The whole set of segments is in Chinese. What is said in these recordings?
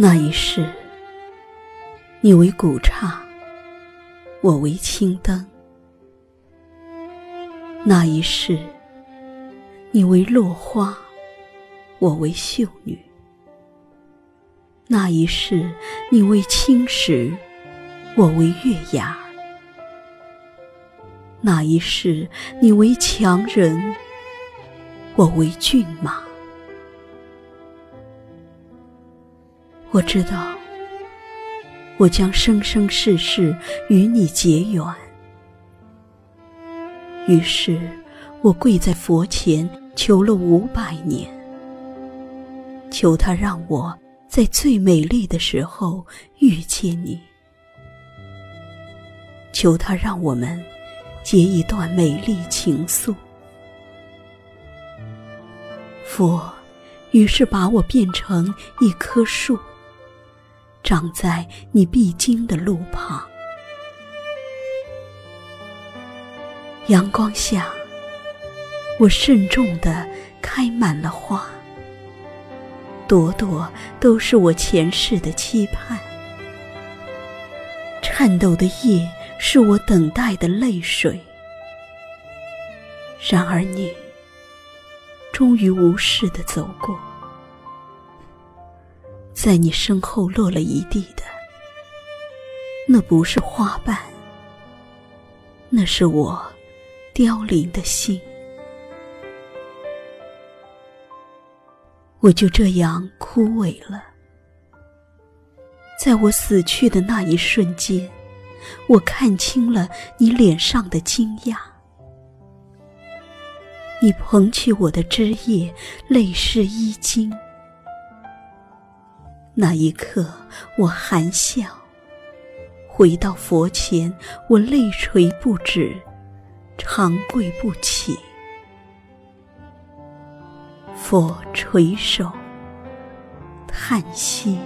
那一世，你为古刹，我为青灯；那一世，你为落花，我为秀女；那一世，你为青石，我为月牙；那一世，你为强人，我为骏马。我知道，我将生生世世与你结缘。于是，我跪在佛前求了五百年，求他让我在最美丽的时候遇见你，求他让我们结一段美丽情愫。佛于是把我变成一棵树。长在你必经的路旁，阳光下，我慎重地开满了花，朵朵都是我前世的期盼，颤抖的叶是我等待的泪水。然而你，终于无视地走过。在你身后落了一地的，那不是花瓣，那是我凋零的心。我就这样枯萎了。在我死去的那一瞬间，我看清了你脸上的惊讶。你捧起我的枝叶，泪湿衣襟。那一刻，我含笑回到佛前，我泪垂不止，长跪不起。佛垂首叹息。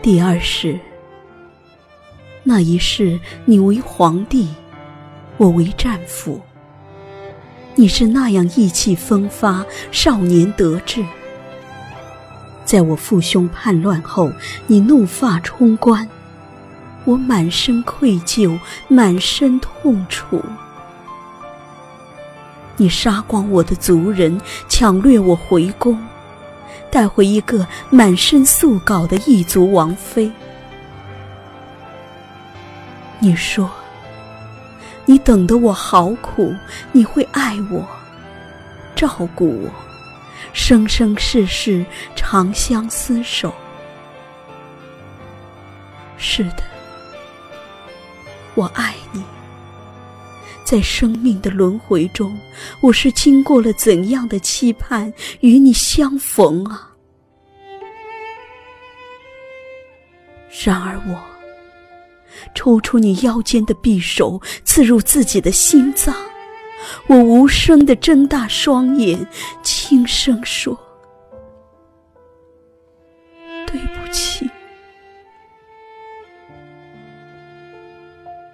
第二世。那一世，你为皇帝，我为战俘。你是那样意气风发，少年得志。在我父兄叛乱后，你怒发冲冠，我满身愧疚，满身痛楚。你杀光我的族人，抢掠我回宫，带回一个满身素稿的异族王妃。你说，你等得我好苦，你会爱我，照顾我，生生世世长相厮守。是的，我爱你。在生命的轮回中，我是经过了怎样的期盼与你相逢啊！然而我。抽出你腰间的匕首，刺入自己的心脏。我无声地睁大双眼，轻声说：“对不起。”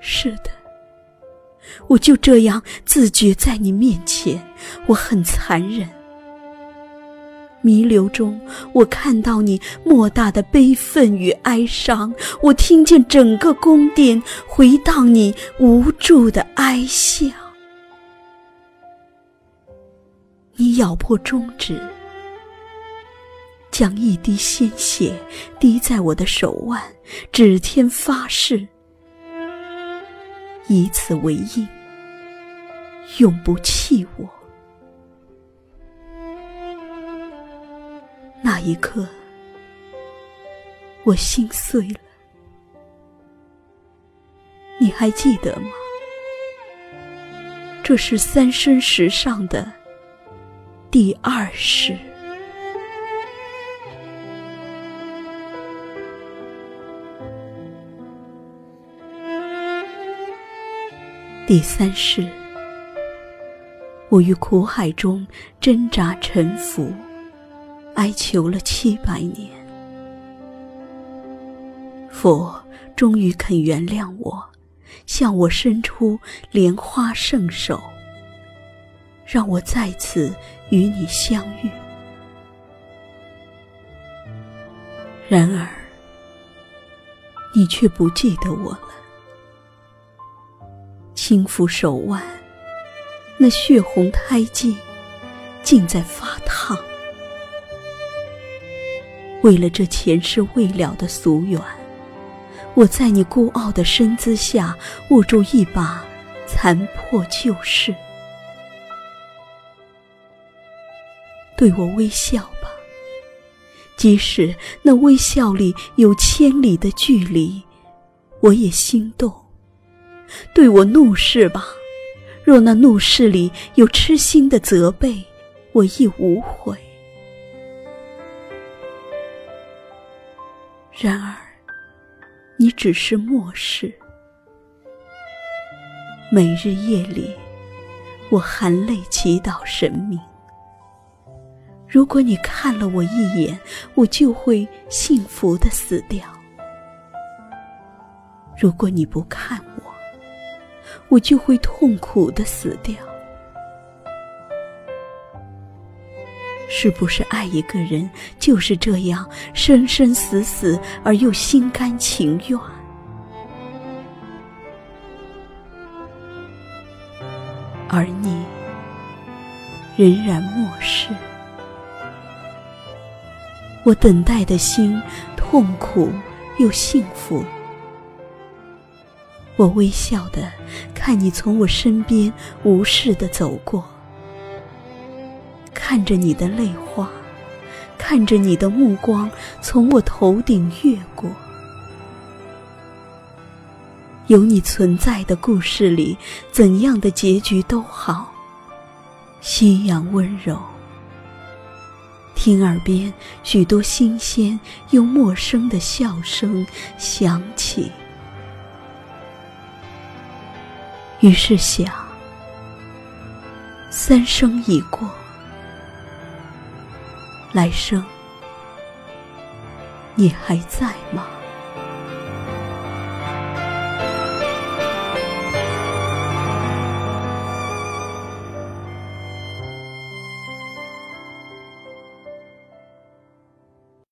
是的，我就这样自觉在你面前，我很残忍。弥留中，我看到你莫大的悲愤与哀伤，我听见整个宫殿回荡你无助的哀笑。你咬破中指，将一滴鲜血滴在我的手腕，指天发誓，以此为印，永不弃我。那一刻，我心碎了。你还记得吗？这是三生石上的第二世。第三世，我于苦海中挣扎沉浮。哀求了七百年，佛终于肯原谅我，向我伸出莲花圣手，让我再次与你相遇。然而，你却不记得我了。轻抚手腕，那血红胎记，竟在发为了这前世未了的夙愿，我在你孤傲的身姿下握住一把残破旧事。对我微笑吧，即使那微笑里有千里的距离，我也心动。对我怒视吧，若那怒视里有痴心的责备，我亦无悔。然而，你只是漠视。每日夜里，我含泪祈祷神明：如果你看了我一眼，我就会幸福的死掉；如果你不看我，我就会痛苦的死掉。是不是爱一个人就是这样生生死死而又心甘情愿？而你仍然漠视，我等待的心痛苦又幸福。我微笑的看你从我身边无视的走过。看着你的泪花，看着你的目光从我头顶越过。有你存在的故事里，怎样的结局都好。夕阳温柔，听耳边许多新鲜又陌生的笑声响起，于是想：三生已过。来生，你还在吗？